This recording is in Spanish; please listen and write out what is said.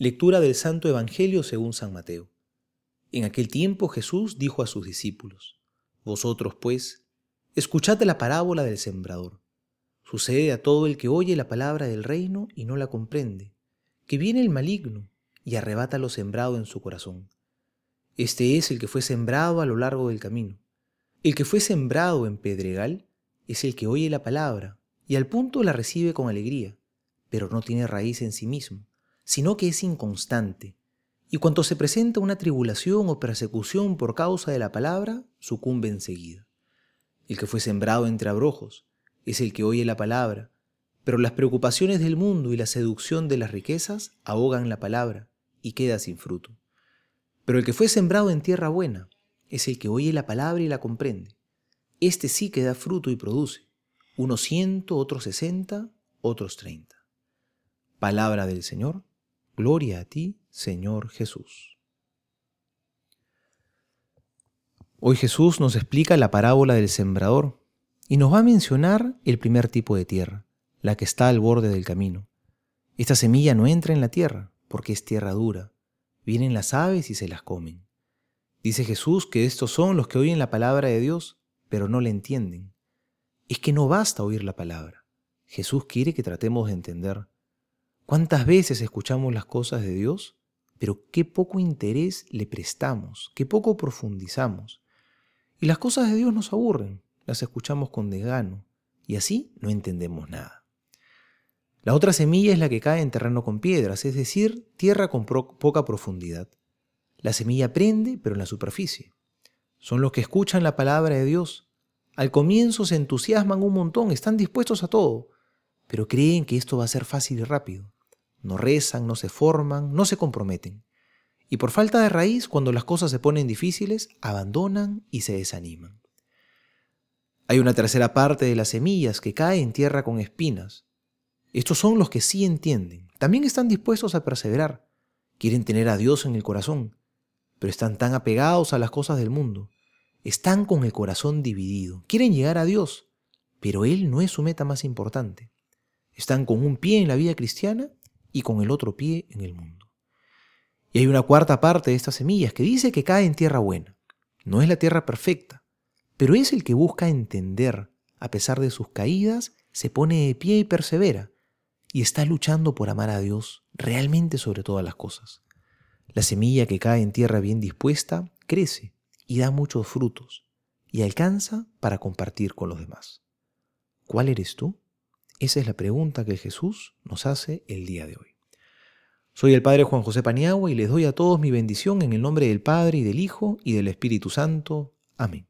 Lectura del Santo Evangelio según San Mateo. En aquel tiempo Jesús dijo a sus discípulos, Vosotros pues, escuchad la parábola del sembrador. Sucede a todo el que oye la palabra del reino y no la comprende, que viene el maligno y arrebata lo sembrado en su corazón. Este es el que fue sembrado a lo largo del camino. El que fue sembrado en pedregal es el que oye la palabra y al punto la recibe con alegría, pero no tiene raíz en sí mismo sino que es inconstante, y cuando se presenta una tribulación o persecución por causa de la palabra, sucumbe enseguida. El que fue sembrado entre abrojos es el que oye la palabra, pero las preocupaciones del mundo y la seducción de las riquezas ahogan la palabra y queda sin fruto. Pero el que fue sembrado en tierra buena es el que oye la palabra y la comprende. Este sí que da fruto y produce, unos ciento, otros sesenta, otros treinta. Palabra del Señor Gloria a ti, Señor Jesús. Hoy Jesús nos explica la parábola del sembrador y nos va a mencionar el primer tipo de tierra, la que está al borde del camino. Esta semilla no entra en la tierra porque es tierra dura. Vienen las aves y se las comen. Dice Jesús que estos son los que oyen la palabra de Dios, pero no la entienden. Es que no basta oír la palabra. Jesús quiere que tratemos de entender. ¿Cuántas veces escuchamos las cosas de Dios, pero qué poco interés le prestamos, qué poco profundizamos? Y las cosas de Dios nos aburren, las escuchamos con desgano, y así no entendemos nada. La otra semilla es la que cae en terreno con piedras, es decir, tierra con poca profundidad. La semilla prende, pero en la superficie. Son los que escuchan la palabra de Dios. Al comienzo se entusiasman un montón, están dispuestos a todo, pero creen que esto va a ser fácil y rápido no rezan, no se forman, no se comprometen. Y por falta de raíz, cuando las cosas se ponen difíciles, abandonan y se desaniman. Hay una tercera parte de las semillas que cae en tierra con espinas. Estos son los que sí entienden. También están dispuestos a perseverar. Quieren tener a Dios en el corazón, pero están tan apegados a las cosas del mundo. Están con el corazón dividido. Quieren llegar a Dios, pero Él no es su meta más importante. Están con un pie en la vida cristiana y con el otro pie en el mundo. Y hay una cuarta parte de estas semillas que dice que cae en tierra buena. No es la tierra perfecta, pero es el que busca entender, a pesar de sus caídas, se pone de pie y persevera, y está luchando por amar a Dios realmente sobre todas las cosas. La semilla que cae en tierra bien dispuesta crece y da muchos frutos, y alcanza para compartir con los demás. ¿Cuál eres tú? Esa es la pregunta que Jesús nos hace el día de hoy. Soy el Padre Juan José Paniagua y les doy a todos mi bendición en el nombre del Padre y del Hijo y del Espíritu Santo. Amén.